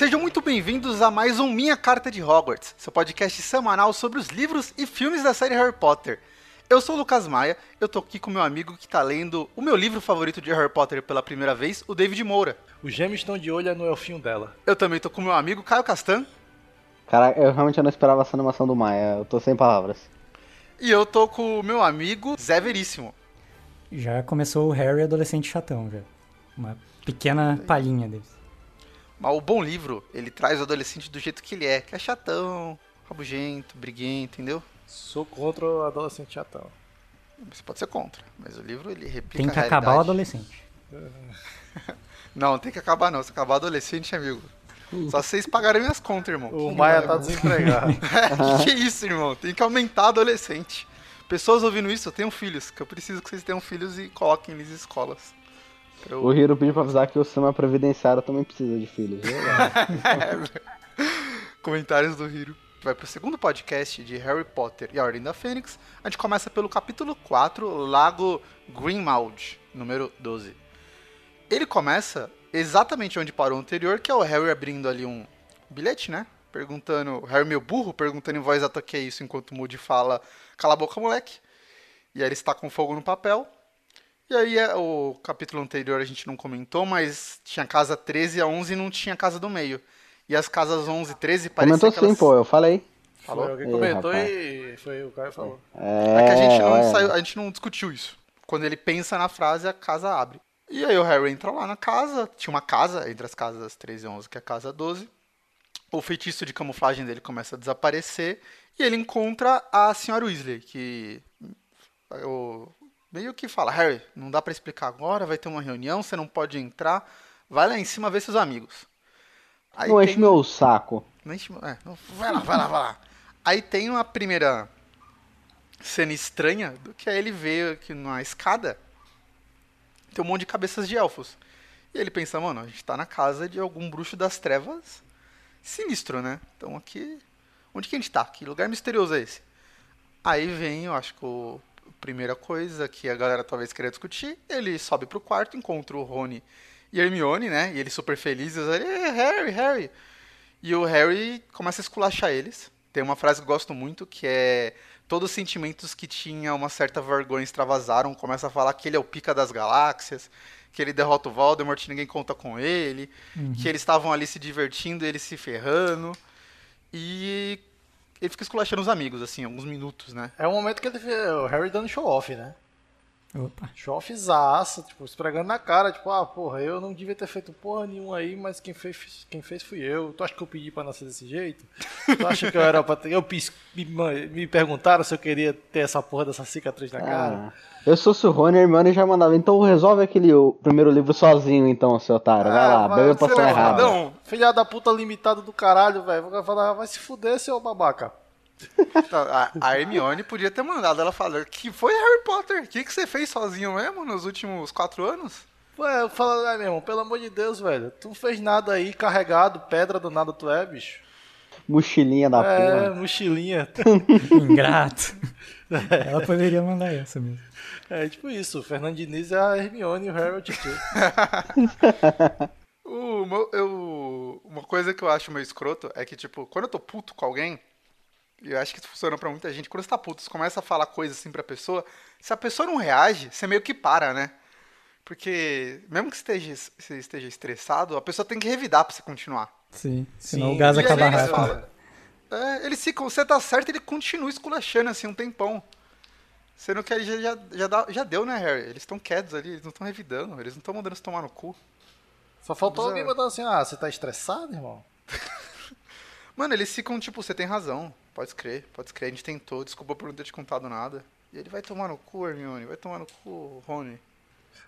Sejam muito bem-vindos a mais um Minha Carta de Hogwarts, seu podcast semanal sobre os livros e filmes da série Harry Potter. Eu sou o Lucas Maia, eu tô aqui com meu amigo que tá lendo o meu livro favorito de Harry Potter pela primeira vez, o David Moura. Os gêmeos estão de olho no elfinho dela. Eu também tô com meu amigo Caio Castan. Cara, eu realmente não esperava essa animação do Maia, eu tô sem palavras. E eu tô com o meu amigo Zé Veríssimo. Já começou o Harry adolescente chatão, já. Uma pequena palhinha deles. Mas o bom livro, ele traz o adolescente do jeito que ele é, que é chatão, rabugento, briguento, entendeu? Sou contra o adolescente chatão. Você pode ser contra, mas o livro ele replica Tem que a acabar o adolescente. Não, tem que acabar não. Se acabar adolescente, amigo. Só vocês pagarem minhas contas, irmão. O Maia tá desempregado. que, que é isso, irmão? Tem que aumentar adolescente. Pessoas ouvindo isso, eu tenho filhos, que eu preciso que vocês tenham filhos e coloquem eles em escolas. Eu- O Hiro pediu pra avisar que o sistema previdenciário também precisa de filhos. Comentários do Hiro. Vai pro segundo podcast de Harry Potter e a Ordem da Fênix. A gente começa pelo capítulo 4, Lago Greenmount, número 12. Ele começa exatamente onde parou o anterior, que é o Harry abrindo ali um bilhete, né? Perguntando, Harry meio burro, perguntando em voz alta o que é isso, enquanto o Moody fala, cala a boca, moleque. E aí ele está com fogo no papel. E aí é, o capítulo anterior a gente não comentou, mas tinha casa 13 a 11 e não tinha casa do meio. E as casas 11 e 13 pareciam Comentou que sim, elas... pô, eu falei. Falou? Foi alguém comentou rapaz. e foi o cara que falou. É, É que a gente não saiu, a gente não discutiu isso. Quando ele pensa na frase, a casa abre. E aí o Harry entra lá na casa, tinha uma casa entre as casas 13 e 11, que é a casa 12. O feitiço de camuflagem dele começa a desaparecer e ele encontra a senhora Weasley, que o, meio que fala, Harry, não dá pra explicar agora, vai ter uma reunião, você não pode entrar, vai lá em cima ver seus amigos. Aí Não tem- enche meu saco. não enche- é, não- vai lá, vai lá, vai lá. Aí tem uma primeira cena estranha do que é ele vê que na escada tem um monte de cabeças de elfos. E ele pensa, mano, a gente tá na casa de algum bruxo das trevas sinistro, né? Então aqui. Onde que a gente tá? Que lugar misterioso é esse? Aí vem, eu acho que o, primeira coisa que a galera talvez queria discutir. Ele sobe pro quarto, encontra o Rony e a Hermione, né? E eles super felizes ali, "Eh, Harry, Harry. E o Harry começa a esculachar eles. Tem uma frase que eu gosto muito que é todos os sentimentos que tinha uma certa vergonha extravasaram. Começa a falar que ele é o pica das galáxias, que ele derrota o Voldemort, ninguém conta com ele, que eles estavam ali se divertindo, ele se ferrando. E ele fica esculachando os amigos, assim, alguns minutos, né? É o momento que ele vê o Harry dando show off, né? Opa. Show offzaço, tipo, esfregando na cara, tipo, ah, porra, eu não devia ter feito porra nenhuma aí, mas quem fez, quem fez fui eu. Tu acha que eu pedi pra nascer desse jeito? Tu acha que eu era pra ter. Eu pis- me, me perguntaram se eu queria ter essa porra dessa cicatriz na cara. Ah, eu sou o Rony, a Hermione já mandava. Então resolve aquele o primeiro livro sozinho, então, seu otário. Vai Ah, lá, bebe a você poção é errada. Filha da puta limitado do caralho, velho. Vou falar, vai se fuder, seu babaca. Então, A, a Hermione podia ter mandado ela falar que foi Harry Potter. O que, que você fez sozinho mesmo nos últimos quatro anos? Ué, eu falo, ah, meu irmão, pelo amor de Deus, velho. Tu não fez nada aí, carregado, pedra do nada tu é, bicho. Mochilinha da É, porra. mochilinha. Ingrato. Ela poderia mandar essa mesmo. É tipo isso, o Fernando Diniz é a Hermione e o Harry meu- eu, uma coisa que eu acho meio escroto é que, tipo, quando eu tô puto com alguém, e eu acho que isso funciona pra muita gente, quando você tá puto, você começa a falar coisas assim pra pessoa, se a pessoa não reage, você meio que para, né? Porque, mesmo que esteja, você esteja estressado, a pessoa tem que revidar pra você continuar. Sim. Senão Sim. o gás E acaba aí eles rápido. falam, É, ele se, você tá certo, ele continua esculachando assim um tempão. Sendo que aí já, já, já, dá- já deu, né, Harry? Eles estão quietos ali, eles não estão revidando, eles não estão mandando se tomar no cu. Só faltou Bizarro. alguém mandando assim, ah, você tá estressado, irmão? Mano, eles ficam tipo, você tem razão, pode crer, pode crer, a gente tentou, desculpa por não ter te contado nada. E ele vai tomar no cu, Hermione, vai tomar no cu, Rony.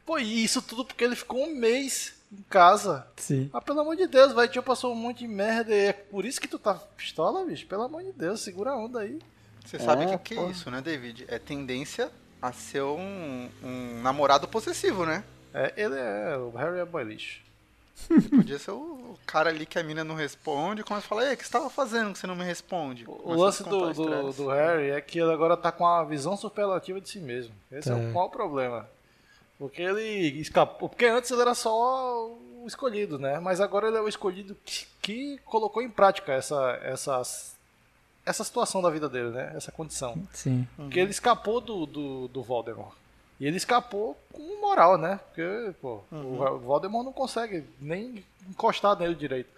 Pô, e isso tudo porque ele ficou um mês em casa. Sim. Ah, pelo amor de Deus, vai, tio passou um monte de merda e é por isso que tu tá pistola, bicho? Pelo amor de Deus, segura a onda aí. Você sabe o É, que, que é isso, né, David? É tendência a ser um, um namorado possessivo, né? É, ele é, o Harry é boy lixo. Ele podia ser o, o cara ali que a mina não responde e começa a falar, ei, o que você tava fazendo que você não me responde? O Começa a lance do, o do, do Harry é que ele agora tá com a visão superlativa de si mesmo. Esse é, Tá. o maior problema. Porque ele escapou. Porque antes ele era só o escolhido, né? Mas agora ele é o escolhido que que colocou em prática essa, essa, essa situação da vida dele, né? Essa condição. Sim. Porque ele escapou do, do, do Voldemort. E ele escapou com moral, né? Porque, pô, o Voldemort não consegue nem encostar nele direito.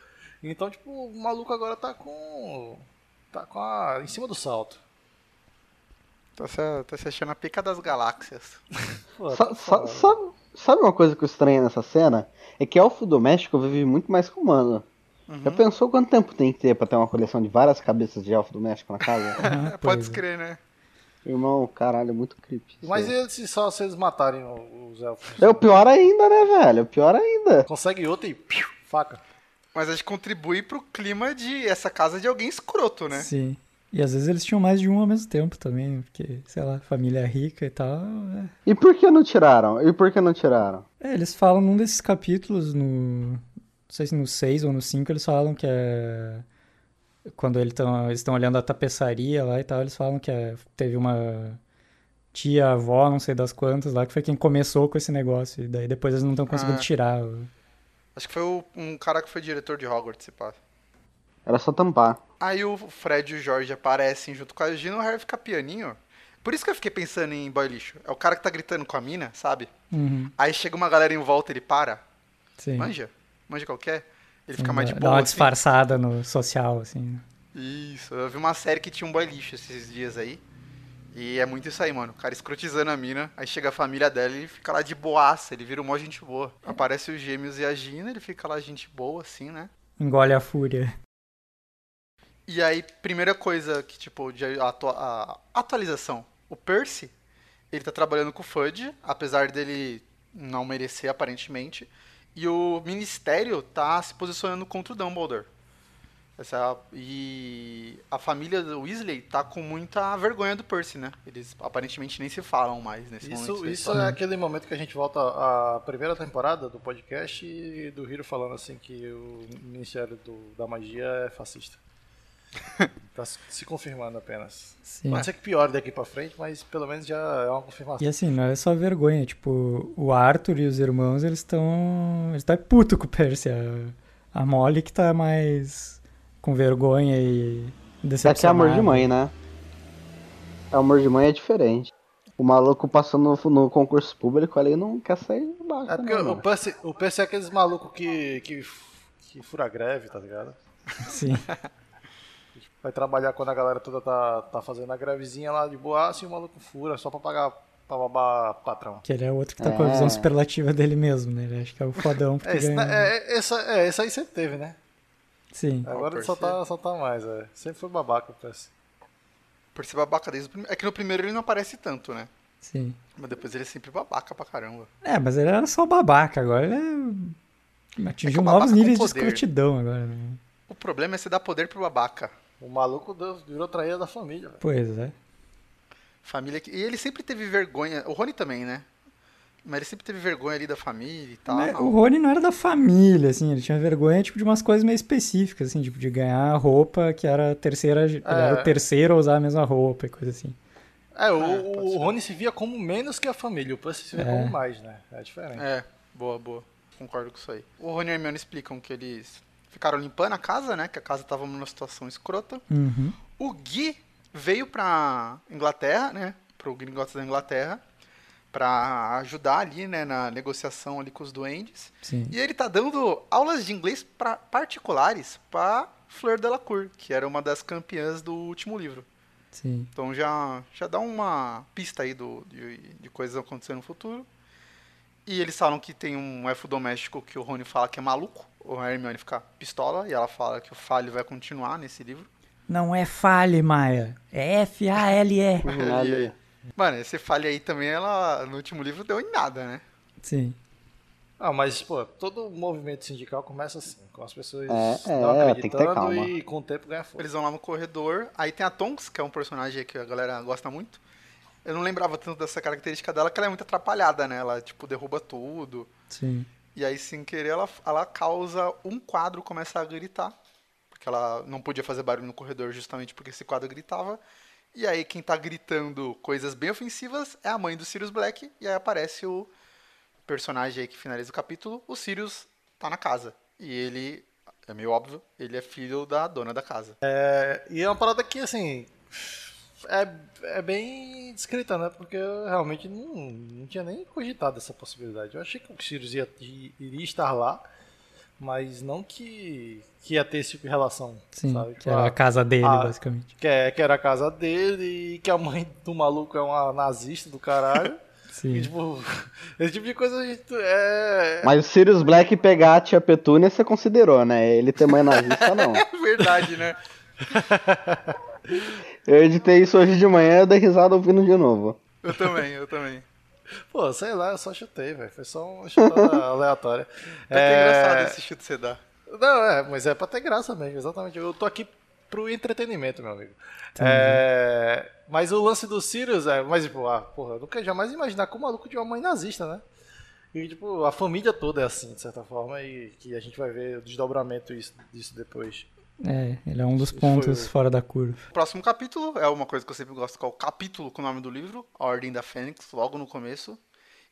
Então, tipo, o maluco agora tá com. tá com a. em cima do salto. Tá se, tá se achando a pica das galáxias. Pô, Sa- tá sa- sabe, sabe uma coisa que eu estranho nessa cena? É que elfo doméstico vive muito mais que humano. Já Uhum. pensou quanto tempo tem que ter pra ter uma coleção de várias cabeças de elfo doméstico na casa? Ah, Pode é. crer, né? Irmão, caralho, é muito creepy. Mas eles, se só se eles matarem os elfos. É o pior ainda, né, velho? O pior ainda. Consegue outro e. piu, faca. Mas a gente contribui pro clima de essa casa de alguém escroto, né? Sim. E às vezes eles tinham mais de um ao mesmo tempo também, porque, sei lá, família rica e tal. é. E por que não tiraram? E por que não tiraram? É, eles falam num desses capítulos, no. Não sei se no 6 ou no 5, eles falam que é. Quando eles estão olhando a tapeçaria lá e tal, eles falam que é, teve uma tia, avó, não sei das quantas lá, que foi quem começou com esse negócio. E daí depois eles não estão conseguindo Ah. tirar. Acho que foi o- um cara que foi diretor de Hogwarts, se pá. Era só tampar. Aí o Fred e o Jorge aparecem junto com a Gina e o Harry fica pianinho. Por isso que eu fiquei pensando em boy lixo. É o cara que tá gritando com a mina, sabe? Uhum, Aí chega uma galera em volta ele para. sim. Manja? Manja qualquer? Ele fica mais de boa. Dá uma assim. disfarçada no social, assim. Isso, eu vi uma série que tinha um boy lixo esses dias aí. E é muito isso aí, mano. O cara escrotizando a mina, aí chega a família dela e ele fica lá de boaça, ele vira um mó gente boa. Aparece os gêmeos e a Gina, ele fica lá gente boa, assim, né? Engole a fúria. E aí, primeira coisa que, tipo, de atua- a atualização. O Percy, ele tá trabalhando com o Fudge, apesar dele não merecer, aparentemente. E o Ministério tá se posicionando contra o Dumbledore. Essa, e a família do Weasley tá com muita vergonha do Percy, né? Eles aparentemente nem se falam mais nesse momento. Isso, da isso é aquele momento que a gente volta à primeira temporada do podcast e do Hiro falando assim que o Ministério do- da Magia é fascista. Tá se confirmando apenas. Sim. Pode ser que piore daqui pra frente, mas pelo menos já é uma confirmação. E assim, não é só vergonha, tipo, o Arthur e os irmãos, eles estão. Eles estão puto com o Percy. A, a Molly que tá mais com vergonha e É decepcionada. que é amor de mãe, né? É amor de mãe é diferente. O maluco passou no, no concurso público ali não quer sair de baixo. É porque não, o. Percy, o Percy é aqueles malucos que, que, que fura greve, tá ligado? Sim. Vai trabalhar quando a galera toda tá, tá fazendo a grevezinha lá de boaça e o maluco fura só pra pagar pra babar patrão. Que ele é outro que tá com a É. visão superlativa dele mesmo, né? Ele acha que é o fodão porque É, esse, ganha. é, é, essa, é, esse aí sempre teve, né? Sim. Agora só tá, só tá mais, é. Sempre foi babaca o Percy. Percy babaca desde o primeiro. É que no primeiro ele não aparece tanto, né? Sim. Mas depois ele é sempre babaca pra caramba. É, mas ele era só babaca, agora ele é... atingiu É que o novos níveis de escrotidão agora, né? O problema é você dar poder pro babaca. O maluco virou traíra da família, velho. Pois é. Família que... E ele sempre teve vergonha. O Rony também, né? Mas ele sempre teve vergonha ali da família e tal. Mas o Rony não era da família, assim, ele tinha vergonha, tipo, de umas coisas meio específicas, assim, tipo, de ganhar roupa que era a terceira, ele era o terceiro a usar a mesma roupa e coisa assim. É, o, É, o. Rony se via como menos que a família, o Percy se via É. como mais, né? É diferente. É, boa, boa. Concordo com isso aí. O Rony e a Hermione explicam que eles ficaram limpando a casa, né? Que a casa tava numa situação escrota. Uhum. O Gui veio pra Inglaterra, né? Pro Gringotts da Inglaterra. Pra ajudar ali, né? Na negociação ali com os duendes. Sim. E ele tá dando aulas de inglês pra, particulares pra Fleur Delacour, que era uma das campeãs do último livro. Sim. Então já, já dá uma pista aí do, de, de coisas acontecendo no futuro. E eles falam que tem um elfo doméstico que o Rony fala que é maluco. O Hermione fica pistola e ela fala que o Falho vai continuar nesse livro. Não é fale, Maia. É F-A-L-E. Mano, esse Falho aí também, ela no último livro deu em nada, né? Sim. Ah, mas, pô, todo movimento sindical começa assim, com as pessoas É, não é, tem que ter acreditando calma. e com o tempo ganha força. Eles vão lá no corredor. Aí tem a Tonks, que é um personagem que a galera gosta muito. Eu não lembrava tanto dessa característica dela, que ela é muito atrapalhada, né? Ela, tipo, derruba tudo. Sim. E aí, sem querer, ela, ela causa um quadro começar a gritar. Porque ela não podia fazer barulho no corredor justamente porque esse quadro gritava. E aí, quem tá gritando coisas bem ofensivas é a mãe do Sirius Black. E aí aparece o personagem aí que finaliza o capítulo. O Sirius tá na casa. E ele é meio óbvio, ele é filho da dona da casa. É, e é uma parada que, assim, é, é bem descrita, né? Porque eu realmente não, não tinha nem cogitado essa possibilidade. Eu achei que o Sirius ia, iria estar lá, mas não que, que ia ter esse tipo de relação, Sim, sabe? que era a casa dele, ah, basicamente. Que, é, que era a casa dele e que a mãe do maluco é uma nazista do caralho. Sim. E, tipo, esse tipo de coisa a gente é. Mas o Sirius Black pegar a tia Petúnia você considerou, né? Ele ter mãe nazista, não. Verdade, né? Eu editei isso hoje de manhã e dei risada ouvindo de novo. Eu também, eu também. Pô, sei lá, eu só chutei, velho. Foi só uma chutada aleatória. É, é engraçado esse chute que você dá. Não, é, mas é pra ter graça mesmo, exatamente. Eu tô aqui pro entretenimento, meu amigo. É, mas o lance do Sirius é. Mas, tipo, ah, porra, eu nunca jamais imaginar que o maluco de uma mãe nazista, né? E, tipo, a família toda é assim, de certa forma, e que a gente vai ver o desdobramento disso, disso depois. É, ele é um dos pontos Foi- fora da curva. Próximo capítulo é uma coisa que eu sempre gosto, que é o capítulo com o nome do livro, A Ordem da Fênix, logo no começo.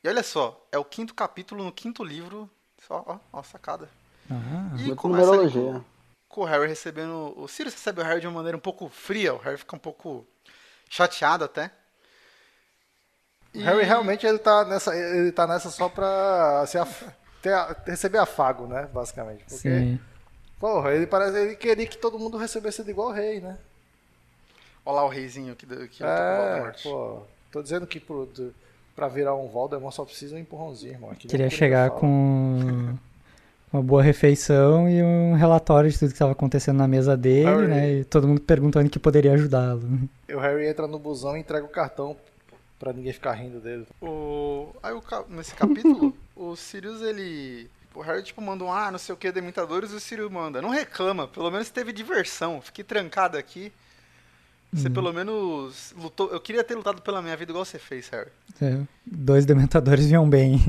E olha só, é o quinto capítulo no quinto livro. Só, ó, ó, sacada. Ah, E começa numerologia. com, com o Harry recebendo. O Sirius recebe o Harry de uma maneira um pouco fria, o Harry fica um pouco chateado até. O Harry realmente ele tá, nessa, ele tá nessa só pra se af- ter, receber afago, né? Basicamente. Porque, sim. Porra, ele parece ele queria que todo mundo recebesse ele igual o rei, né? Olha lá o reizinho que, que luta com o É, pô. Tô dizendo que pro, do, pra virar um Voldemort só precisa um empurrãozinho, irmão. Aqui Queria chegar com uma boa refeição e um relatório de tudo que estava acontecendo na mesa dele, Harry. né? E todo mundo perguntando que poderia ajudá-lo. E o Harry entra no busão e entrega o cartão pra ninguém ficar rindo dele. O... Aí o ca- nesse capítulo, o Sirius ele. O Harry tipo manda um ah, não sei o que, Dementadores, e o Sirius manda. Não reclama, pelo menos teve diversão. Fiquei trancado aqui. Você pelo menos lutou. Eu queria ter lutado pela minha vida igual você fez, Harry. É, dois dementadores vinham bem.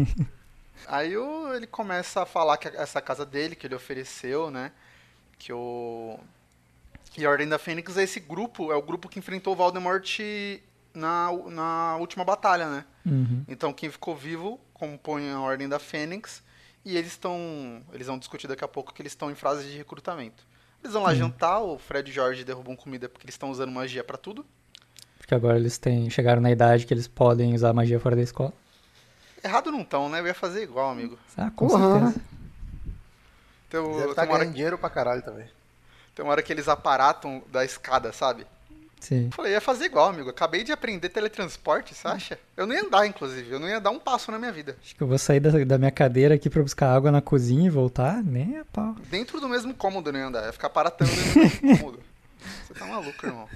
Aí o- ele começa a falar que essa casa dele, que ele ofereceu, né? Que o. E a Ordem da Fênix é esse grupo, é o grupo que enfrentou o Voldemort na, na última batalha, né? Uhum. Então quem ficou vivo compõe a Ordem da Fênix e eles estão. Eles vão discutir daqui a pouco que eles estão em fase de recrutamento. Eles vão lá jantar, o Fred e o George derrubam comida porque eles estão usando magia pra tudo. Porque agora eles têm, chegaram na idade que eles podem usar magia fora da escola. Errado não estão, né? Eu ia fazer igual, amigo. Ah, com Porra. certeza. Então, Deve tem, estar uma hora, ganhando dinheiro pra caralho também. tem uma hora que eles aparatam da escada, sabe? Sim. Eu falei, ia fazer igual, amigo. Acabei de aprender teletransporte, você acha? Eu não ia andar, inclusive. Eu não ia dar um passo na minha vida. Acho que eu vou sair da, da minha cadeira aqui pra buscar água na cozinha e voltar. Nem a pau. Dentro do mesmo cômodo eu não ia andar. Eu ia ficar paratando dentro do mesmo cômodo. Você tá maluco, irmão.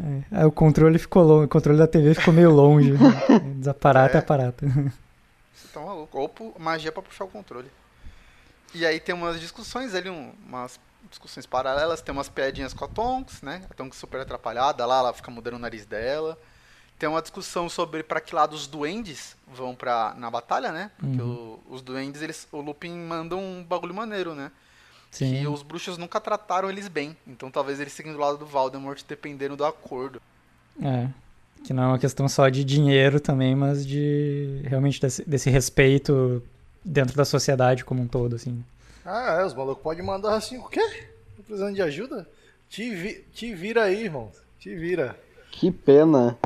É. Aí o controle ficou longe, o controle da TV ficou meio longe. Desaparata É. é aparata. Você tá maluco. Ou magia pra puxar o controle. E aí tem umas discussões ali, um- umas discussões paralelas. Tem umas piadinhas com a Tonks, né? A Tonks super atrapalhada lá, ela fica mudando o nariz dela. Tem uma discussão sobre pra que lado os duendes vão pra, na batalha, né? Porque o- os duendes, eles, o Lupin manda um bagulho maneiro, né? Que Sim. os bruxos nunca trataram eles bem. Então talvez eles fiquem do lado do Voldemort, dependendo do acordo. É. Que não é uma questão só de dinheiro também, mas de realmente desse, desse respeito dentro da sociedade como um todo, assim. Ah, é, os malucos podem mandar assim, o quê? Tô precisando de ajuda? Te, vi- te vira aí, irmão. Te vira. Que pena.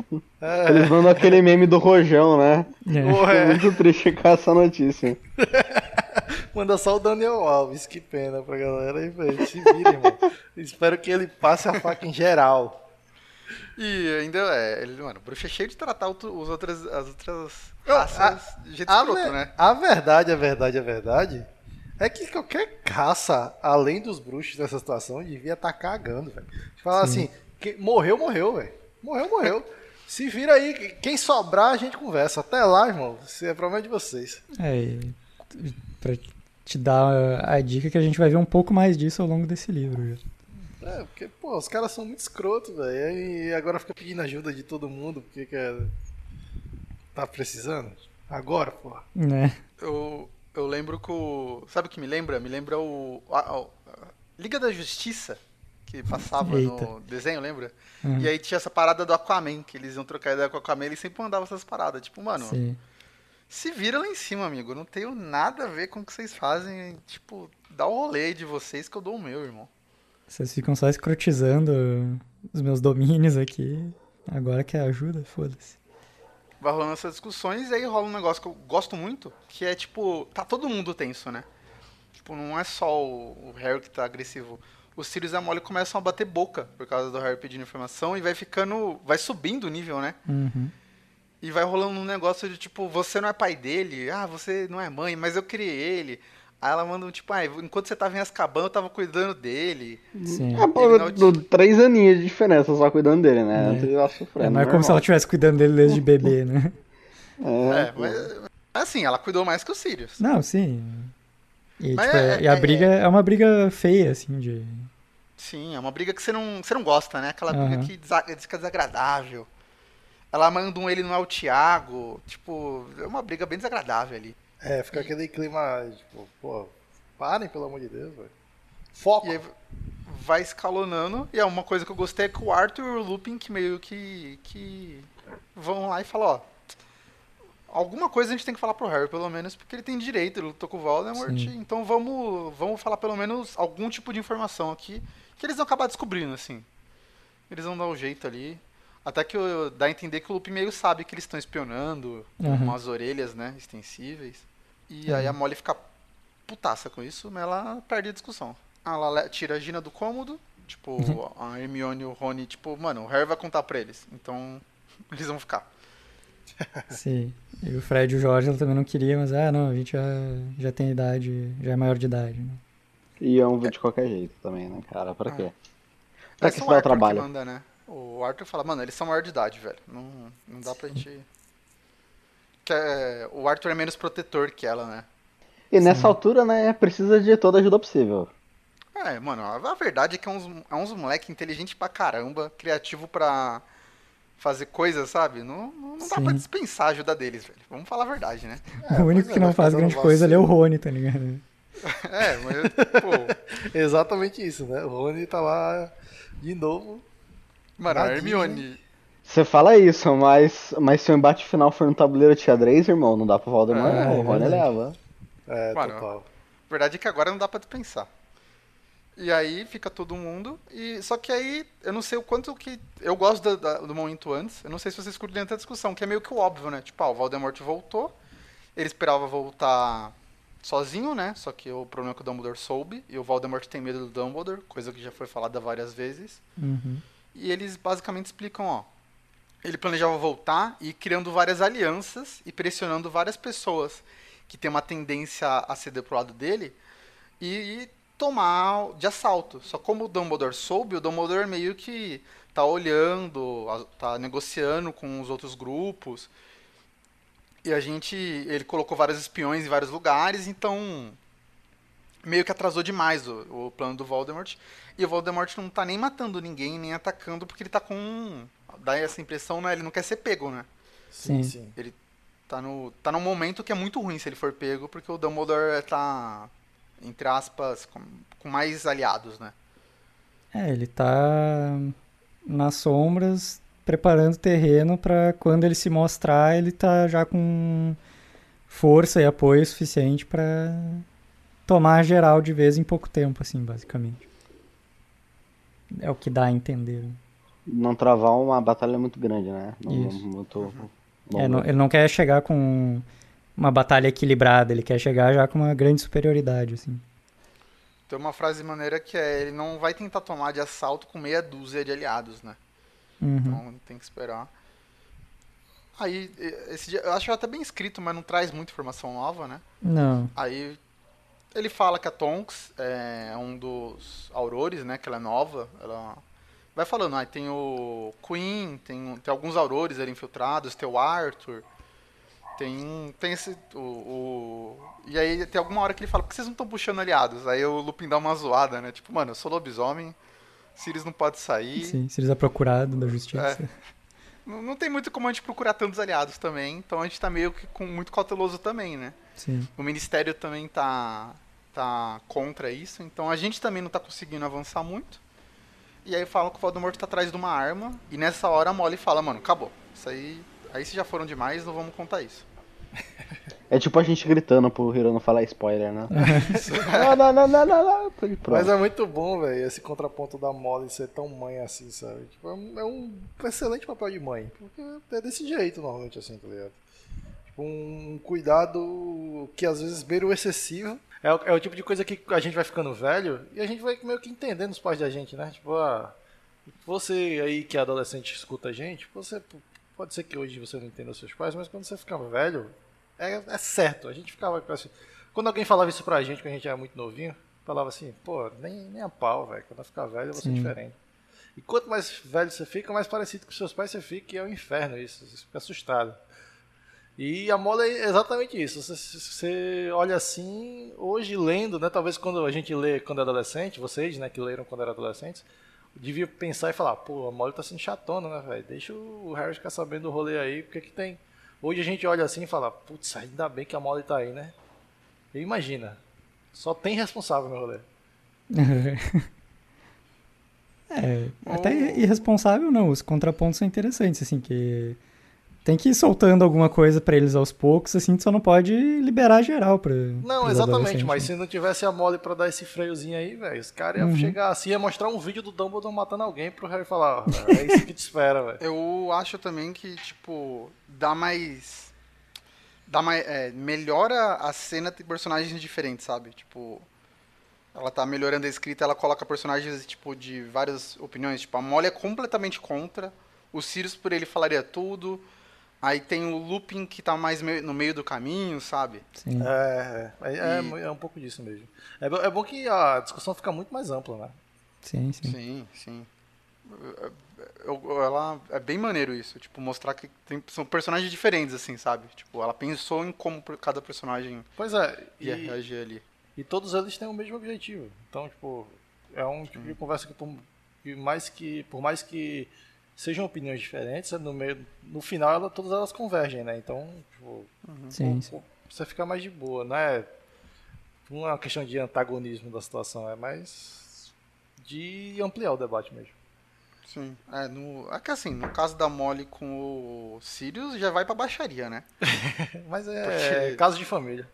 É, Eles mandam aquele meme do Rojão, né? É. porra, É muito triste com essa notícia. Manda só o Daniel Alves, que pena pra galera aí, velho. Se vira, irmão. Espero que ele passe a faca em geral. E ainda é, ele, mano, o bruxo é cheio de tratar outro- os outras, as outras raças de jeito A, escroto, né? a verdade, a verdade, a verdade é que qualquer caça, além dos bruxos nessa situação, devia estar cagando, velho. Falar assim, que morreu, morreu, velho. Morreu, morreu. Se vira aí, quem sobrar a gente conversa. Até lá, irmão, se é problema de vocês. É, pra te dar a dica que a gente vai ver um pouco mais disso ao longo desse livro. já. É, porque, pô, os caras são muito escrotos, velho. E agora fica pedindo ajuda de todo mundo, porque quer... tá precisando. Agora, pô. Né? Eu, eu lembro que o. Sabe o que me lembra? Me lembra o. a- a- Liga da Justiça, que passava Eita. no desenho, lembra? Uhum. E aí tinha essa parada do Aquaman, que eles iam trocar ideia com o Aquaman, ele sempre mandava essas paradas. Tipo, mano, Sim. Se vira lá em cima, amigo. Não tenho nada a ver com o que vocês fazem. Tipo, dá o rolê de vocês que eu dou o meu, irmão. Vocês ficam só escrotizando os meus domínios aqui. Agora que ajuda, foda-se. Vai rolando essas discussões e aí rola um negócio que eu gosto muito, que é tipo, tá todo mundo tenso, né? Tipo, não é só o Harry que tá agressivo. Os Sirius e a Molly começam a bater boca por causa do Harry pedindo informação e vai ficando. vai subindo o nível, né? Uhum. E vai rolando um negócio de tipo, você não é pai dele, ah, você não é mãe, mas eu criei ele. Aí ela manda um tipo, ah, enquanto você tava em Azkaban, eu tava cuidando dele. Sim. É, pô, não do- três aninhos de diferença só cuidando dele, né? É. Ele tava sofrendo. É, não é como se ela estivesse cuidando dele desde bebê, né? É, É, mas assim, ela cuidou mais que os Sirius. Não, sim. E, Mas tipo, é- e a é- briga é uma briga feia, assim, de. Sim, é uma briga que você não, você não gosta, né? Aquela briga que desa- fica desagradável. Ela manda um ele não é o Thiago. Tipo, é uma briga bem desagradável ali. É, fica aquele clima, tipo, pô, parem, pelo amor de Deus, velho. Foco. E aí vai escalonando. E é uma coisa que eu gostei é que o Arthur e o Lupin que meio que. que vão lá e falam, ó. Alguma coisa a gente tem que falar pro Harry, pelo menos, porque ele tem direito, ele lutou com o Voldemort. Sim. Então vamos, vamos falar pelo menos algum tipo de informação aqui que eles vão acabar descobrindo, assim. Eles vão dar um jeito ali. Até que eu- dá a entender que o Lupin meio sabe que eles estão espionando, com Uhum. umas orelhas, né, extensíveis. E aí a Molly fica putaça com isso, mas ela perde a discussão. Ela tira a Gina do cômodo, tipo, a Hermione e o Rony, tipo, mano, o Harry vai contar pra eles, então eles vão ficar. Sim. E o Fred e o Jorge ela também não queria, mas ah, não, a gente já, já tem idade, já é maior de idade. Né? E iam de qualquer jeito também, né, cara? Pra quê? Pra É que se o dá o trabalho? manda, né? O Arthur fala, mano, eles são maior de idade, velho. Não, não dá pra gente. Que é- o Arthur é menos protetor que ela, né? E nessa altura, né, precisa de toda a ajuda possível. É, mano, a verdade é que é uns, é uns moleque inteligente pra caramba, criativo pra fazer coisas, sabe? Não, não, dá Sim. pra dispensar a ajuda deles, velho. Vamos falar a verdade, né? o único é, que não faz grande coisa ali é o vacilo. Rony, tá ligado? É, mas, pô, Exatamente isso, né? O Rony tá lá de novo. mano, a. Hermione. Você fala isso, mas, mas se o embate final for no tabuleiro de xadrez, irmão, não dá pro Voldemort, É, não. é O Rony leva. É, Mano, total. A verdade é que agora não dá pra dispensar. E aí fica todo mundo. E só que aí eu não sei o quanto que. Eu gosto da- da- do momento antes. Eu não sei se vocês curtem a discussão, que é meio que o óbvio, né? Tipo, ah, o Voldemort voltou. Ele esperava voltar sozinho, né? Só que o problema é que o Dumbledore soube. E o Voldemort tem medo do Dumbledore, coisa que já foi falada várias vezes. Uhum. E eles basicamente explicam, ó. Ele planejava voltar e criando várias alianças e pressionando várias pessoas que tem uma tendência a ceder pro lado dele e, e tomar de assalto. Só como o Dumbledore soube, o Dumbledore meio que tá olhando, tá negociando com os outros grupos. E a gente, ele colocou vários espiões em vários lugares, então meio que atrasou demais o, o plano do Voldemort. E o Voldemort não tá nem matando ninguém, nem atacando, porque ele tá com. Dá essa impressão, né? Ele não quer ser pego, né? Sim, Sim. sim. Tá, no, tá num momento que é muito ruim se ele for pego, porque o Dumbledore tá, entre aspas, com, com mais aliados, né? É, ele tá nas sombras preparando o terreno pra quando ele se mostrar, ele tá já com força e apoio suficiente pra tomar geral de vez em pouco tempo, assim, basicamente. É o que dá a entender. Não travar uma batalha muito grande, né? Não- Isso. Muito É, longa. não- ele não quer chegar com uma batalha equilibrada, ele quer chegar já com uma grande superioridade, assim. Tem uma frase maneira que é: ele não vai tentar tomar de assalto com meia dúzia de aliados, né? Uhum. Então tem que esperar. Aí, esse dia, eu acho até bem escrito, mas não traz muita informação nova, né? Não, Aí ele fala que a Tonks é um dos aurores, né? Que ela é nova. Ela vai falando, ah, tem o Queen, tem, tem alguns aurores ali infiltrados, tem o Arthur, tem, tem esse. O, o- E aí tem alguma hora que ele fala, por que vocês não estão puxando aliados? Aí o Lupin dá uma zoada, né? Tipo, mano, eu sou lobisomem, Sirius não pode sair. sim, eles é procurado da justiça. Não, não tem muito como a gente procurar tantos aliados também, então a gente tá meio que com, muito cauteloso também, né? Sim. O Ministério também tá, tá contra isso, então a gente também não tá conseguindo avançar muito. E aí falam que o Voldemort tá atrás de uma arma, e nessa hora a Molly fala, mano, acabou. Isso aí, aí se já foram demais, não vamos contar isso. É tipo a gente gritando pro Hiro não falar spoiler, né? não, não, não, não, não, não. Tô de Mas é muito bom, velho, esse contraponto da Molly ser tão mãe assim, sabe? Tipo, é um, é um excelente papel de mãe. Porque é desse jeito, normalmente, assim, tá ligado? Tipo, um cuidado que às vezes beira o excessivo. É o, é o tipo de coisa que a gente vai ficando velho e a gente vai meio que entendendo os pais da gente, né? Tipo, ah, você aí que é adolescente escuta a gente, você pode ser que hoje você não entenda os seus pais, mas quando você ficar velho, é, é certo. A gente ficava assim. Quando alguém falava isso pra gente, quando a gente era muito novinho, falava assim, pô, nem, nem a pau, velho. Quando eu ficar velho, eu vou ser Sim. diferente. E quanto mais velho você fica, mais parecido com seus pais você fica, e é um inferno isso. Você fica assustado. E a moda é exatamente isso. Você, você olha assim, hoje lendo, né? Talvez quando a gente lê quando é adolescente, vocês, né, que leram quando eram adolescentes, devia pensar e falar, pô, a Molly tá sendo chatona, né, velho? Deixa o Harry ficar sabendo do rolê aí, porque que tem. Hoje a gente olha assim e fala, putz, ainda bem que a Molly tá aí, né? E imagina, só tem responsável no rolê. É, até irresponsável não, os contrapontos são interessantes, assim, que tem que ir soltando alguma coisa pra eles aos poucos, assim, tu só não pode liberar geral pra Não, pros exatamente, mas né? se não tivesse a Molly pra dar esse freiozinho aí, velho, os caras iam Uhum. chegar assim, ia mostrar um vídeo do Dumbledore matando alguém pro Harry falar, ó, é isso que te espera, velho. Eu acho também que, tipo, dá mais. Dá mais. É, melhora a cena de personagens diferentes, sabe? Tipo. Ela tá melhorando a escrita, ela coloca personagens, tipo, de várias opiniões. Tipo, a Molly é completamente contra. O Sirius, por ele, falaria tudo. Aí tem o Lupin, que tá mais me- no meio do caminho, sabe? Sim. É, é, é, E- é um pouco disso mesmo. É, é bom que a discussão fica muito mais ampla, né? Sim, sim. Sim, sim. Eu- eu- ela é bem maneiro isso, tipo, mostrar que tem- são personagens diferentes, assim, sabe? Tipo, ela pensou em como cada personagem Pois é, ia e, reagir ali. e todos eles têm o mesmo objetivo. Então, tipo, é um tipo de conversa que por, que mais que por mais que sejam opiniões diferentes, no meio no final ela, todas elas convergem, né? Então, tipo, Sim, o- sim. o- você fica mais de boa, não é não é uma questão de antagonismo da situação, é mais de ampliar o debate mesmo. Sim. É, no, é que assim, no caso da Molly com o Sirius, já vai pra baixaria, né? Mas é Porque- caso de família.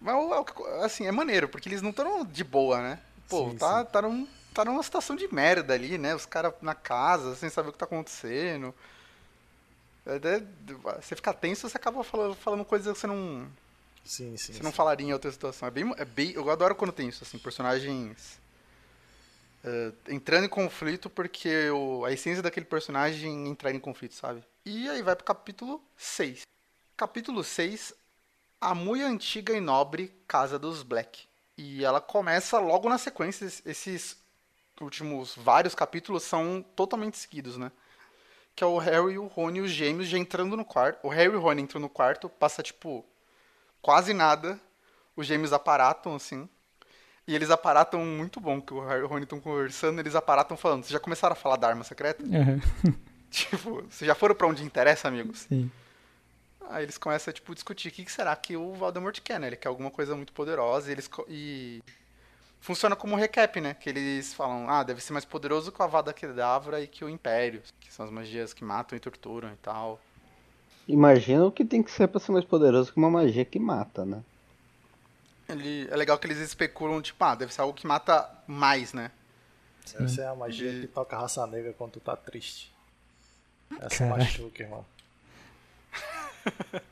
Mas, é que- assim, é maneiro, porque eles não estão de boa, né? Pô, Sim, tá, tá, num, tá numa situação de merda ali, né? Os caras na casa, sem saber o que tá acontecendo. É, é, você fica tenso, você acaba falando, falando coisas que você não, Sim, sim. Você não sim. falaria em outra situação. É bem, é bem, eu adoro quando tem isso, assim, personagens eh, entrando em conflito porque o, a essência daquele personagem é entrar em conflito, sabe? E aí vai pro capítulo 6. Capítulo 6, a muito antiga e nobre Casa dos Black. E ela começa logo na sequência, es- esses últimos vários capítulos são totalmente seguidos, né? Que é o Harry, o Rony e os gêmeos já entrando no quarto. O Harry e o Rony entram no quarto, passa tipo quase nada. Os gêmeos aparatam, assim. E eles aparatam muito bom, que o Harry e o Rony estão conversando, eles aparatam falando. Vocês já começaram a falar da arma secreta? Aham, Tipo, vocês já foram pra onde interessa, amigos? sim. Aí eles começam a, tipo, discutir o que, será que o Voldemort quer, né? Ele quer alguma coisa muito poderosa e eles... E... Funciona como um recap, né? Que eles falam, ah, deve ser mais poderoso que o Avada Kedavra e que o Império. Que são as magias que matam e torturam e tal. Imagina o que tem que ser pra ser mais poderoso que uma magia que mata, né? Ele, é legal que eles especulam, tipo, ah, deve ser algo que mata mais, né? Essa é a magia E- que toca a raça negra quando tu tá triste. Essa Caralho. machuca, irmão.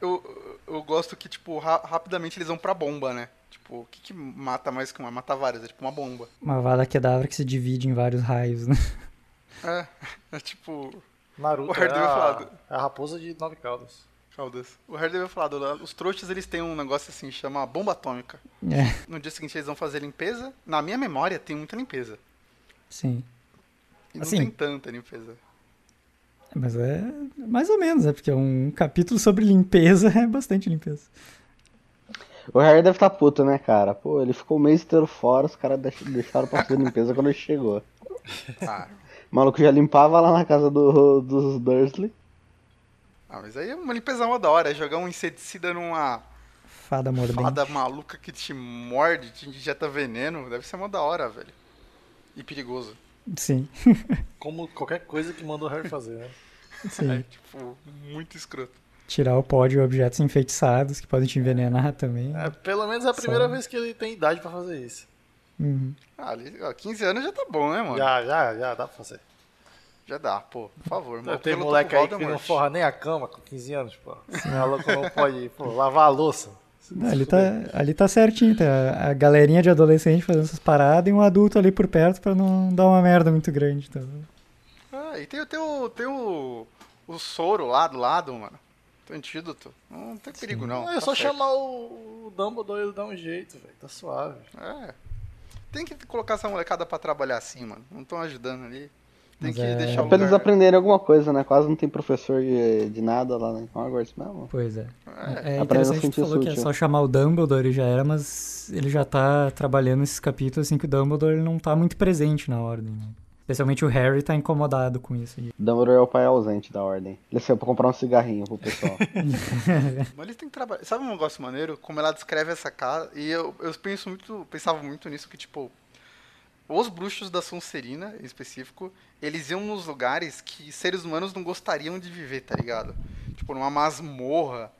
Eu, eu gosto que, tipo, ra- rapidamente eles vão pra bomba, né? Tipo, o que, que mata mais que uma? Mata várias, é tipo uma bomba. Uma vada kedavra que se divide em vários raios, né? É, é tipo. Naruto O Harry é, a, do- é a raposa de nove caudas. Caldas. O Harry deve falar, os trouxas eles têm um negócio assim, chama bomba atômica. É, No dia seguinte eles vão fazer limpeza. Na minha memória tem muita limpeza. sim. E não Assim. tem tanta limpeza. Mas é mais ou menos, é porque um capítulo sobre limpeza é bastante limpeza. O Harry deve estar puto, né, cara? Pô, ele ficou o mês inteiro fora, os caras deix- deixaram pra fazer limpeza quando ele chegou. Ah, O maluco já limpava lá na casa do, dos Dursley. ah, mas aí é uma limpeza mó da hora. é Jogar um inseticida numa Fada mordente. fada maluca que te morde, te injeta veneno. Deve ser mó da hora, velho. E perigoso. Sim, Como qualquer coisa que manda o Harry fazer, né? É, sim. tipo, muito escroto. Tirar o pó de objetos enfeitiçados que podem te envenenar também. É, pelo menos é a primeira Só- vez que ele tem idade pra fazer isso. Uhum. Ah, ali, ó, 15 anos já tá bom, né, mano? Já, já, já dá pra fazer. Já dá, pô, por favor. mano. Tem moleque aí que não forra nem a cama com 15 anos, pô. O maluco não pode pô, lavar a louça. Não, ali, tá, ali tá certinho, tá a galerinha de adolescente fazendo essas paradas e um adulto ali por perto pra não dar uma merda muito grande. Então. Ah, e tem, tem, o, tem o, o soro lá do lado, mano. Antídoto. Não tem perigo, não. é tá só certo. chamar o, o Dumbledore ele dá um jeito, velho. Tá suave. É. Tem que colocar essa molecada pra trabalhar assim, mano. Não estão ajudando ali. Tem Mas que é- deixar É o pra eles aprenderem alguma coisa, né? Quase não tem professor de, de nada lá em Hogwarts mesmo. Pois é. É. É, interessante que falou que é só chamar o Dumbledore e já era, mas ele já tá trabalhando esses capítulos assim que o Dumbledore não tá muito presente na ordem. Né? Especialmente o Harry tá incomodado com isso. Dumbledore é o pai ausente da ordem. Ele saiu pra comprar um cigarrinho pro pessoal. Mas eles têm que trabalhar. Sabe um negócio maneiro? Como ela descreve essa casa. E eu, eu penso muito, pensava muito nisso, que tipo. Os bruxos da Sonserina, em específico, eles iam nos lugares que seres humanos não gostariam de viver, tá ligado? Tipo, numa masmorra.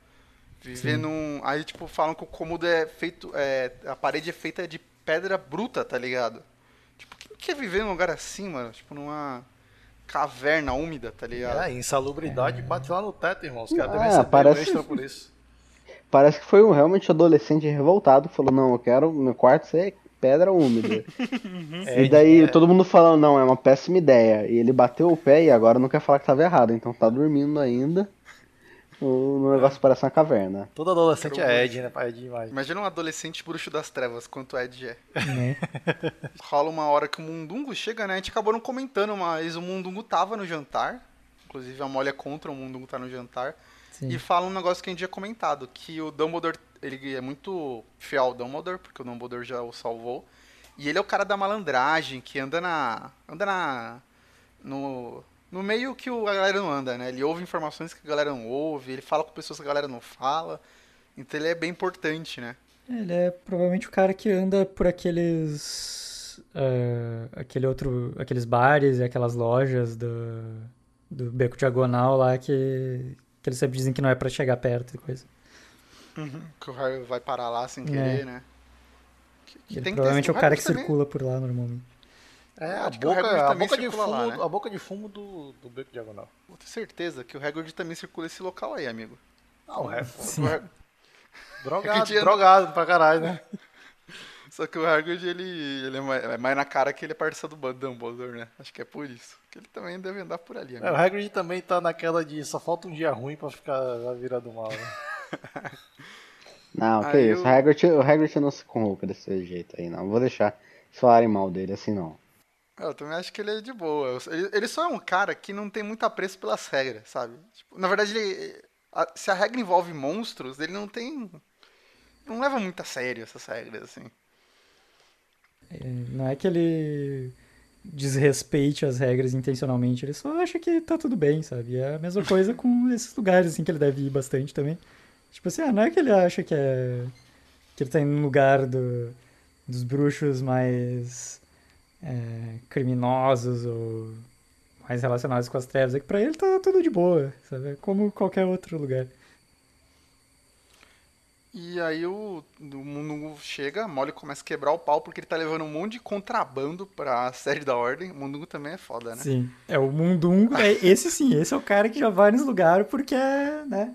Viver Sim. num. Aí, tipo, falam que o cômodo é feito. É, a parede é feita de pedra bruta, tá ligado? Quer viver num lugar assim, mano? Tipo, numa caverna úmida, tá ligado? É, insalubridade bate lá no teto, irmão. Os caras Ah, devem receber parece- um extra por isso. Parece que foi um realmente adolescente revoltado. Falou, não, eu quero meu quarto ser pedra úmida. É, e daí é, todo mundo falando, não, é uma péssima ideia. E ele bateu o pé e agora não quer falar que tava errado. Então tá dormindo ainda. O negócio parece uma caverna. Todo adolescente é Ed, né? Pai, Ed demais. Imagina um adolescente bruxo das trevas, quanto Ed é. Né? Rola uma hora que o Mundungo chega, né? A gente acabou não comentando, mas o Mundungo tava no jantar. Inclusive a Molly é contra o Mundungo tá no jantar. Sim. E fala um negócio que a gente tinha comentado, que o Dumbledore, ele é muito fiel ao Dumbledore, porque o Dumbledore já o salvou. E ele é o cara da malandragem, que anda na... anda na... no... No meio que o- a galera não anda, né? Ele ouve informações que a galera não ouve, ele fala com pessoas que a galera não fala. Então ele é bem importante, né? Ele é provavelmente o cara que anda por aqueles. eh, aquele outro. aqueles bares e aquelas lojas do, do Beco Diagonal lá que, que eles sempre dizem que não é pra chegar perto e coisa. Que o Harry vai parar lá sem É. querer, né? Que- que Ele provavelmente é o cara que também- circula por lá normalmente. É, a boca, a boca, de fumo, lá, né? a boca de fumo do, do beco diagonal. Vou ter certeza que o Hagrid também circula esse local aí, amigo. Ah, o Hagrid. Drogado, anda- drogado pra caralho, né? Só que o Hagrid, ele, ele é, mais, é mais na cara que ele é parceiro do Dumbledore, né? Acho que é por isso. Que ele também deve andar por ali, É, amigo. o Hagrid também tá naquela de só falta um dia ruim pra ficar a virar do mal, né? Não, que Aí isso. eu- O Hagrid, o Hagrid não se corrompe desse jeito aí, não. Vou deixar falarem mal dele assim, não. Eu também acho que ele é de boa. Ele, ele só é um cara que não tem muito apreço pelas regras, sabe? Tipo, na verdade, ele, a- se a regra envolve monstros, ele não tem... Não leva muito a sério essas regras, assim. É, Não é que ele desrespeite as regras intencionalmente, ele só acha que tá tudo bem, sabe? É a mesma coisa com esses lugares assim que ele deve ir bastante também. Tipo assim, ah, não é que ele acha que é que ele tá indo no lugar do, dos bruxos mais é, criminosos ou mais relacionados com as trevas, é que pra ele tá tudo de boa, sabe? É como qualquer outro lugar. E aí o, o Mundungo chega, Molly começa a quebrar o pau porque ele tá levando um monte de contrabando pra sede da ordem. O Mundungo também é foda, né? Sim. É o Mundungo, é, esse sim, esse é o cara que já vai nos lugares porque, né,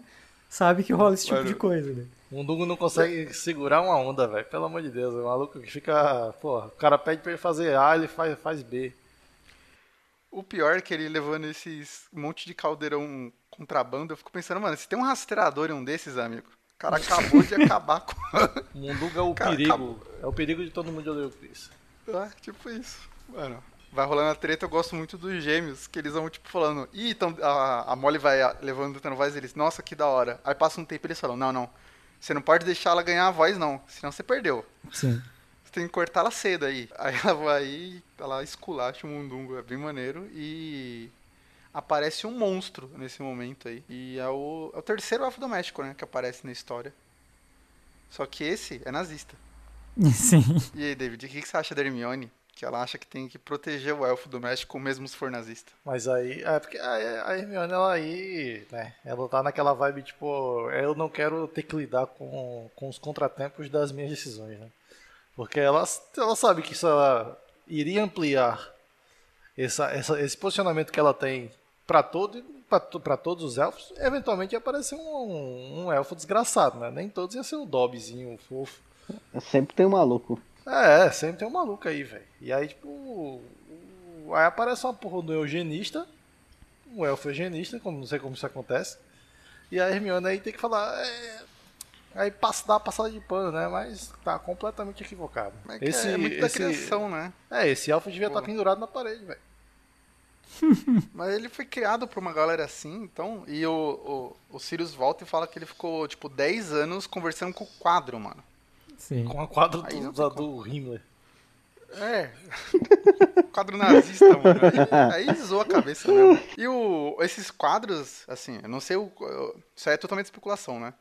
sabe que rola esse tipo Mano. de coisa, né? O Mundungo não consegue segurar uma onda, velho. Pelo amor de Deus, o maluco que fica. Porra, o cara pede pra ele fazer A, ele faz, faz B. O pior é que ele levando esses monte de caldeirão contrabando, eu fico pensando, mano, se tem um rastreador em um desses, amigo, o cara acabou de acabar com. O Mundungo é o Cara, perigo. acabou. É o perigo de todo mundo de o Chris. É, tipo isso. Mano, vai rolando a treta, eu gosto muito dos gêmeos, que eles vão, tipo, falando, ih, então a, a Molly vai ah, levando tendo voz eles, nossa, que da hora. Aí passa um tempo e eles falam, não, não, você não pode deixar ela ganhar a voz, não, senão você perdeu. Sim. Você tem que cortar ela cedo aí. Aí ela vai ela esculacha o mundungo, é bem maneiro. E aparece um monstro nesse momento aí. E é o, é o terceiro doméstico, né, que aparece na história. Só que esse é nazista. Sim. E aí, David, o que que você acha da Hermione? Que ela acha que tem que proteger o elfo doméstico mesmo se for nazista. Mas aí, é porque a, a Hermione, ela aí, né, ela tá naquela vibe, tipo, eu não quero ter que lidar com, com os contratempos das minhas decisões, né? Porque ela, ela sabe que se ela iria ampliar essa, essa, esse posicionamento que ela tem para todo, pra todos os elfos, eventualmente ia aparecer um, um elfo desgraçado, né? Nem todos iam ser o Dobbyzinho, o fofo. Sempre tem um maluco. É, sempre tem um maluco aí, velho. E aí, tipo. Aí aparece uma porra do eugenista. Um elfo eugenista, como não sei como isso acontece. E a Hermione aí tem que falar. É... Aí passa, dá uma passada de pano, né? Mas tá completamente equivocado. É, esse, é muito esse... da criação, né? É, esse elfo devia estar tá pendurado na parede, velho. Mas ele foi criado por uma galera assim, então. E o, o, o Sirius volta e fala que ele ficou, tipo, 10 anos conversando com o quadro, mano. Sim. Com a quadro do, do, do Himmler. É. quadro nazista, mano. Aí, aí zoou a cabeça mesmo. E o, esses quadros, assim, eu não sei o. Isso aí é totalmente especulação, né?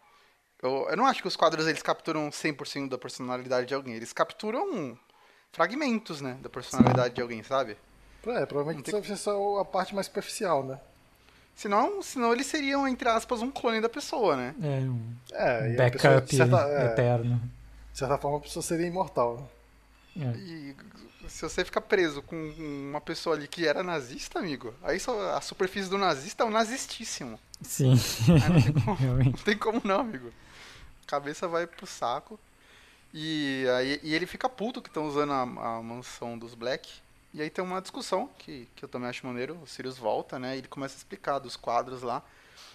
Eu, eu não acho que os quadros eles capturam 100% da personalidade de alguém. Eles capturam fragmentos, né? Da personalidade Sim. de alguém, sabe? É, provavelmente tem... deve ser só a parte mais superficial, né? Senão, senão eles seriam, entre aspas, um clone da pessoa, né? É, um é, backup pessoa, certa, é, eterno. De certa forma, a pessoa seria imortal. Né? É. E se você ficar preso com uma pessoa ali que era nazista, amigo, aí só, a superfície do nazista é o nazistíssimo. Sim. não, tem como, não tem como não, amigo. A cabeça vai pro saco. E, aí, e ele fica puto que estão usando a, a mansão dos Black. E aí tem uma discussão que, que eu também acho maneiro. O Sirius volta, né? E ele começa a explicar dos quadros lá.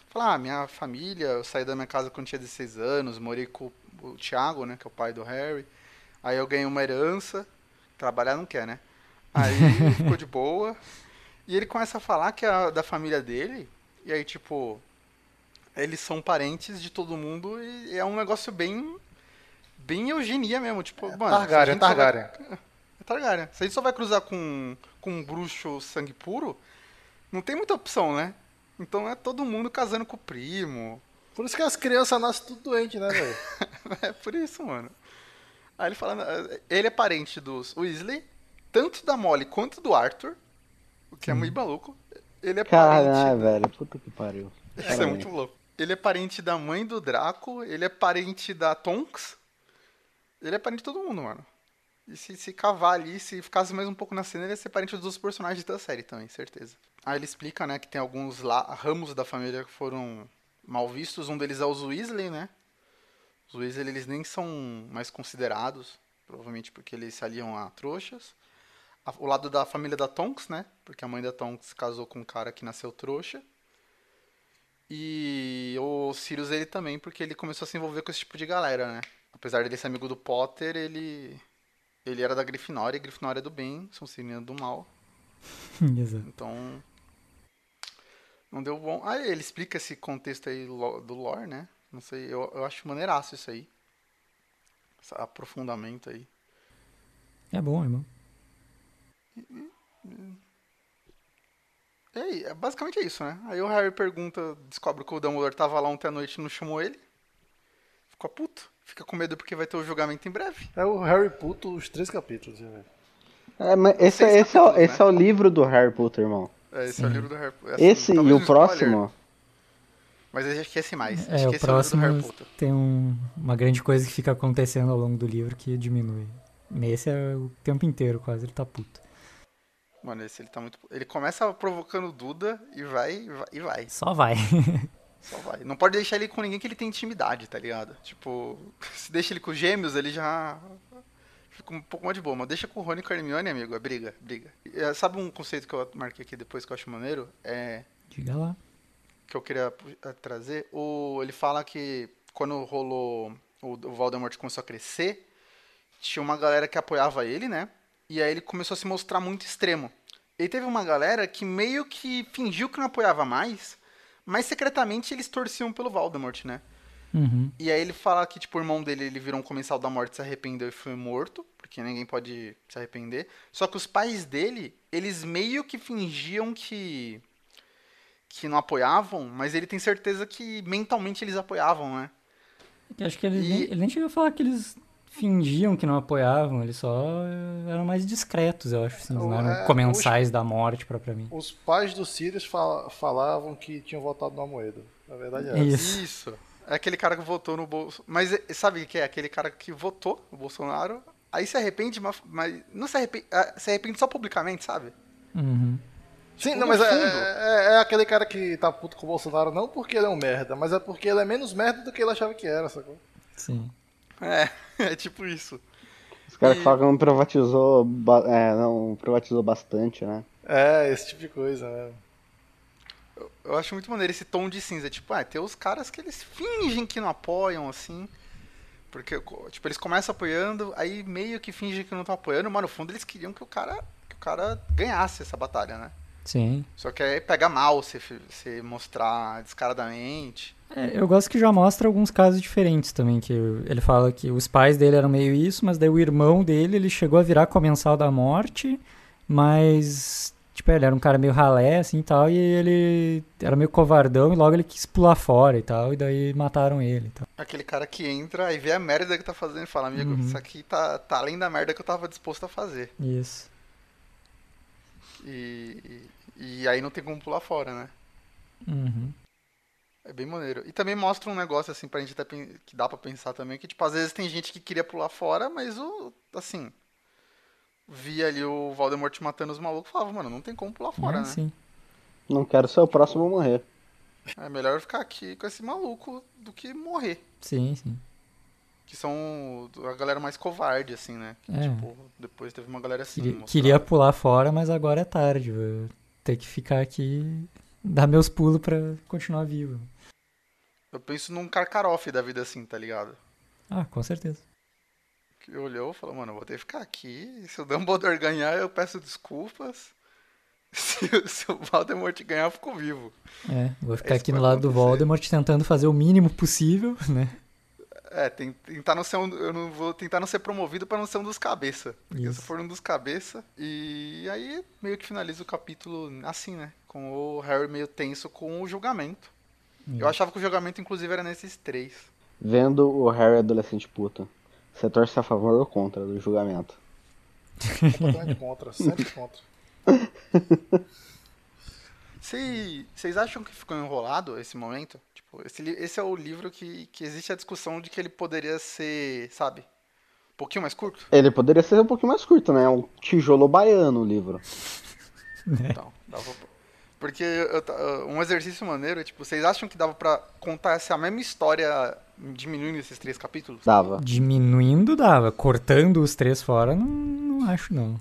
Fala, ah, minha família, eu saí da minha casa quando tinha 16 anos, morei com o Thiago, né? Que é o pai do Harry. Aí eu ganhei uma herança. Trabalhar não quer, né? Aí ficou de boa. E ele começa a falar que é da família dele. E aí, tipo, eles são parentes de todo mundo e é um negócio bem. Bem eugenia mesmo. Tipo, é, mano. Targaryen, Targaryen. Vai... Targaryen. Se a gente só vai cruzar com, com um bruxo sangue puro, não tem muita opção, né? Então é todo mundo casando com o primo. Por isso que as crianças nascem tudo doente, né, velho? é por isso, mano. Aí ele fala, ele é parente dos Weasley, tanto da Molly quanto do Arthur, o que é muito maluco. Ele é Caralho, parente... velho, puta que pariu. Isso é muito louco. Ele é parente da mãe do Draco, ele é parente da Tonks. Ele é parente de todo mundo, mano. E se, se cavar ali, se ficasse mais um pouco na cena, ele ia ser parente dos personagens da série também, certeza. Aí ele explica, né, que tem alguns lá, ramos da família que foram mal vistos. Um deles é os Weasley, né? Os Weasley, eles nem são mais considerados, provavelmente porque eles se aliam a trouxas. O lado da família da Tonks, né? Porque a mãe da Tonks casou com um cara que nasceu trouxa. E o Sirius, ele também, porque ele começou a se envolver com esse tipo de galera, né? Apesar de ele ser amigo do Potter, ele ele era da Grifinória, e Grifinória é do bem, são Sonserina do mal. Exato. Então, não deu bom. Ah, ele explica esse contexto aí do lore, né? Não sei, eu, eu acho maneiraço isso aí. Esse aprofundamento aí. É bom, é bom. E aí, é, basicamente é isso, né? Aí o Harry pergunta, descobre que o Dumbledore tava lá ontem à noite e não chamou ele. Ficou puto. Fica com medo porque vai ter o julgamento em breve. É o Harry Potter, os três capítulos. Né? É, mas esse, esse, esse, é, o, esse é o livro do Harry Potter, irmão. É, esse é o livro do Harry Potter. Esse e o próximo? Mas a gente esquece mais. É, o próximo é o tem um, uma grande coisa que fica acontecendo ao longo do livro que diminui. Nesse é o tempo inteiro quase, ele tá puto. Mano, esse ele tá muito... Ele começa provocando Duda e vai, e vai. Só vai. Só vai. Não pode deixar ele com ninguém que ele tem intimidade, tá ligado? Tipo, se deixa ele com gêmeos, ele já fica um pouco mais de boa. Mas deixa com o Rony e com a Hermione, amigo, é briga, briga. É, sabe um conceito que eu marquei aqui depois que eu acho maneiro? É... Diga lá. Que eu queria é, trazer. O, ele fala que quando rolou... O, o Voldemort começou a crescer, tinha uma galera que apoiava ele, né? E aí ele começou a se mostrar muito extremo. E teve uma galera que meio que fingiu que não apoiava mais mas secretamente eles torciam pelo Voldemort, né? Uhum. E aí ele fala que, tipo, o irmão dele, ele virou um comensal da morte, se arrependeu e foi morto, porque ninguém pode se arrepender. Só que os pais dele, eles meio que fingiam que que não apoiavam, mas ele tem certeza que mentalmente eles apoiavam, né? Eu acho que ele, e... nem, ele nem chegou a falar que eles fingiam que não apoiavam, eles só eh, eram mais discretos, eu acho, assim, não eram É, comensais da morte propriamente. Os pais do Sirius fal- falavam que tinham votado no Amoedo. Na verdade é. Isso. Isso. É aquele cara que votou no Bolsonaro. Mas sabe o que é? Aquele cara que votou no Bolsonaro, aí se arrepende, mas, mas não se arrepende, ah, se arrepende só publicamente, sabe? Uhum. Sim, Tipo, não, mas é, fundo. é- é aquele cara que tá puto com o Bolsonaro não porque ele é um merda, mas é porque ele é menos merda do que ele achava que era, sacou? Sim. É, é tipo isso. Os caras E- que falam que não privatizou, é, não privatizou bastante, né? É, esse tipo de coisa, né? Eu, acho muito maneiro esse tom de cinza. Tipo, ah, tem os caras que eles fingem que não apoiam, assim. Porque, tipo, eles começam apoiando, aí meio que fingem que não estão apoiando, mas no fundo eles queriam que o cara, que o cara ganhasse essa batalha, né? Sim. Só que aí pega mal você, você mostrar descaradamente. É, eu gosto que já mostra alguns casos diferentes também, que ele fala que os pais dele eram meio isso, mas daí o irmão dele, ele chegou a virar comensal da morte, mas, tipo, ele era um cara meio ralé, assim, e tal, e ele era meio covardão, e logo ele quis pular fora e tal, e daí mataram ele e tal. Aquele cara que entra e vê a merda que tá fazendo e fala, amigo, Uhum. isso aqui tá, tá além da merda que eu tava disposto a fazer. Isso. E, e, e aí não tem como pular fora, né? Uhum. É bem maneiro. E também mostra um negócio, assim, pra gente até que dá pra pensar também, que, tipo, às vezes tem gente que queria pular fora, mas o, assim, via ali o Voldemort matando os malucos e falava, mano, não tem como pular fora, É, né? sim. Não quero ser o próximo a morrer. É melhor eu ficar aqui com esse maluco do que morrer. Sim, sim. Que são a galera mais covarde, assim, né? Que, É. Tipo, depois teve uma galera assim. Queria, queria pular fora, mas agora é tarde. Vou ter que ficar aqui e dar meus pulos pra continuar vivo. Eu penso num Karkaroff da vida assim, tá ligado? Ah, com certeza. Que olhou e falou, mano, eu vou ter que ficar aqui. Se o Dumbledore ganhar, eu peço desculpas. Se, se o Voldemort ganhar, eu fico vivo. É, vou ficar aqui no lado do acontecer. Voldemort tentando fazer o mínimo possível, né? É, tentar não ser um, eu não vou tentar não ser promovido pra não ser um dos cabeça. Porque se Isso. for um dos cabeça, e aí meio que finaliza o capítulo assim, né? Com o Harry meio tenso com o julgamento. Eu achava que o julgamento, inclusive, era nesses três. Vendo o Harry adolescente puta. Você torce a favor ou contra do julgamento? Completamente contra, sempre contra. Cê- Vocês acham que ficou enrolado esse momento? Tipo, esse, esse é o livro que, que existe a discussão de que ele poderia ser, sabe, um pouquinho mais curto? Ele poderia ser um pouquinho mais curto, né? Um tijolo baiano o livro. Então, dava pra- Porque eu um exercício maneiro, tipo, vocês acham que dava pra contar essa mesma história diminuindo esses três capítulos? Dava. Diminuindo dava, cortando os três fora, não, não acho não.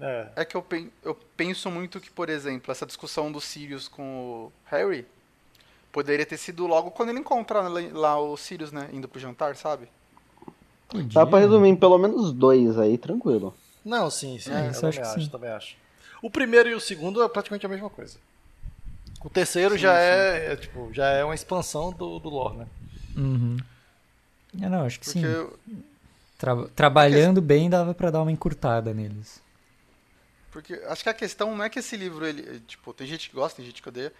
É, É que eu, pen- eu penso muito que, por exemplo, essa discussão do Sirius com o Harry poderia ter sido logo quando ele encontra lá, o Sirius, né, indo pro jantar, sabe? Podia, Dá pra resumir em pelo menos dois aí, tranquilo. Não, sim, sim. É, eu isso eu acho também que acho, sim. também acho. O primeiro e o segundo é praticamente a mesma coisa. O terceiro Sim, já sim. é, é, tipo, já é uma expansão do, do lore, né? Uhum. É, não, acho que Porque sim. eu- Tra- trabalhando bem dava pra dar uma encurtada neles. Porque acho que a questão não é que esse livro, ele, tipo, tem gente que gosta, tem gente que odeia,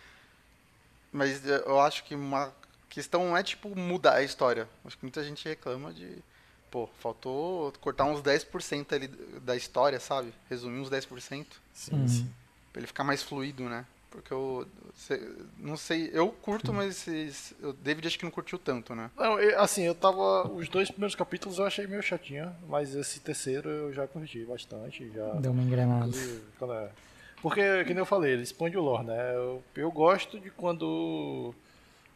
mas eu acho que uma questão não é, tipo, mudar a história. Acho que muita gente reclama de, pô, faltou cortar uns 10% ali da história, sabe? Resumir uns 10%, Sim, Uhum. sim. pra ele ficar mais fluido, né? Porque eu, não sei, eu curto, mas cês- o David acho que não curtiu tanto, né? Não, assim, eu tava. Os dois primeiros capítulos eu achei meio chatinho, mas esse terceiro eu já curti bastante. Já, Deu uma engrenada. é- Porque, como eu falei, ele expande o lore, né? Eu, eu gosto de quando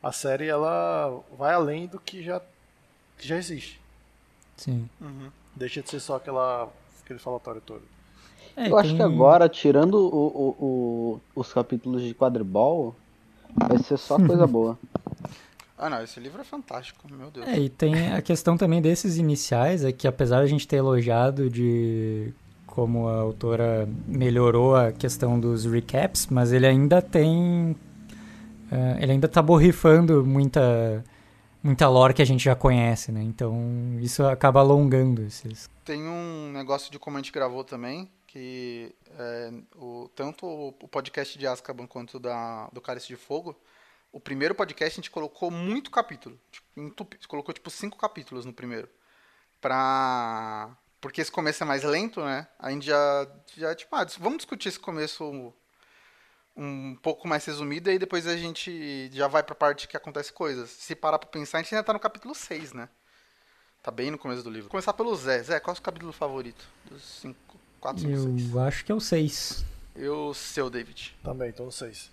a série ela vai além do que já, que já existe. Sim. Deixa de ser só aquela, aquele falatório todo. É, Eu acho tem- que agora, tirando o- o- o- os capítulos de quadribol, vai ser só coisa boa. Ah, não, esse livro é fantástico, meu Deus. É, e tem a questão também desses iniciais, é que apesar de a gente ter elogiado de como a autora melhorou a questão dos recaps, mas ele ainda tem. eh, ele ainda tá borrifando muita, muita lore que a gente já conhece, né? Então isso acaba alongando esses. Tem um negócio de como a gente gravou também, que é, o, tanto o, o podcast de Azkaban quanto da, do Cálice de Fogo, o primeiro podcast a gente colocou muito capítulo. Tipo, entupi- colocou tipo cinco capítulos no primeiro. pra. Porque esse começo é mais lento, né? A gente já, já tipo, ah, vamos discutir esse começo um pouco mais resumido e aí depois a gente já vai pra parte que acontece coisas. Se parar pra pensar, a gente ainda tá no capítulo 6, né? Tá bem no começo do livro. Vou começar pelo Zé. Zé, qual é o seu capítulo favorito? Dos 5, 4, 5, 6? Eu acho que é o 6. Eu, seu, David. Também, tô no 6.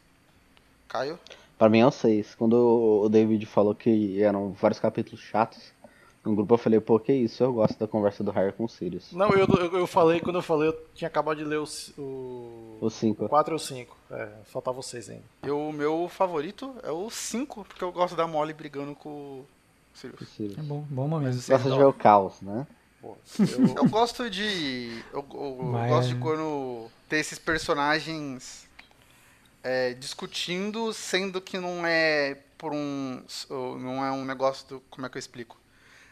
Caio? Pra mim é o 6. Quando o David falou que eram vários capítulos chatos, no grupo eu falei, pô, que isso, eu gosto da conversa do Harry com o Sirius. Não, eu, eu, eu falei, quando eu falei, eu tinha acabado de ler o, o O 5. 4 ou 5. É, faltava o 6 ainda. O meu favorito é o 5, porque eu gosto da Molly brigando com o Sirius. É bom, bom momento. Gosta de ver o caos, né? Pô, eu, Eu gosto de. Eu, eu- eu Mas- gosto de quando ter esses personagens é, discutindo, sendo que não é por um. Não é um negócio do. Como é que eu explico?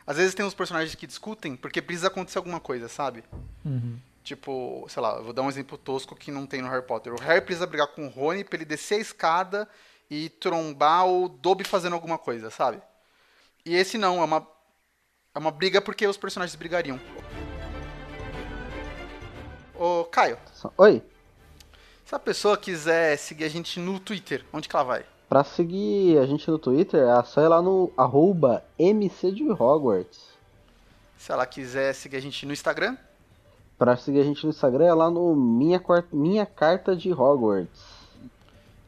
Às vezes tem uns personagens que discutem porque precisa acontecer alguma coisa, sabe? Uhum. Tipo, sei lá, eu vou dar um exemplo tosco que não tem no Harry Potter. O Harry precisa brigar com o Rony pra ele descer a escada e trombar o Dobby fazendo alguma coisa, sabe? E esse não, é uma, é uma briga porque os personagens brigariam. Ô, Caio, Oi, se a pessoa quiser seguir a gente no Twitter, onde que ela vai? pra seguir a gente no Twitter, é só ir lá no arroba MC de Hogwarts. Se ela quiser seguir a gente no Instagram, Pra seguir a gente no Instagram é lá no Minha, Minha Carta de Hogwarts.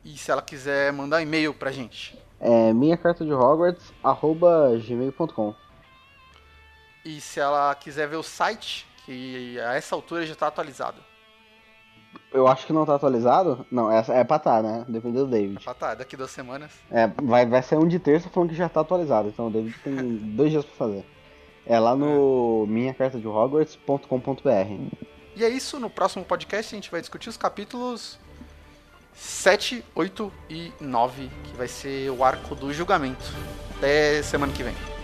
e se ela quiser mandar um e-mail pra gente. É minha carta de Hogwarts, arroba gmail.com. E se ela quiser ver o site, que a essa altura já tá atualizado. Eu acho que não tá atualizado. Não, é, é pra tá, né? Depende do David. Ah, tá, daqui duas semanas. É, vai, vai sair um de terça falando que já tá atualizado. Então o David tem dois dias pra fazer. É lá no minha carta de Hogwarts.com.br. E é isso, no próximo podcast a gente vai discutir os capítulos 7, 8 e 9, que vai ser o arco do julgamento. Até semana que vem.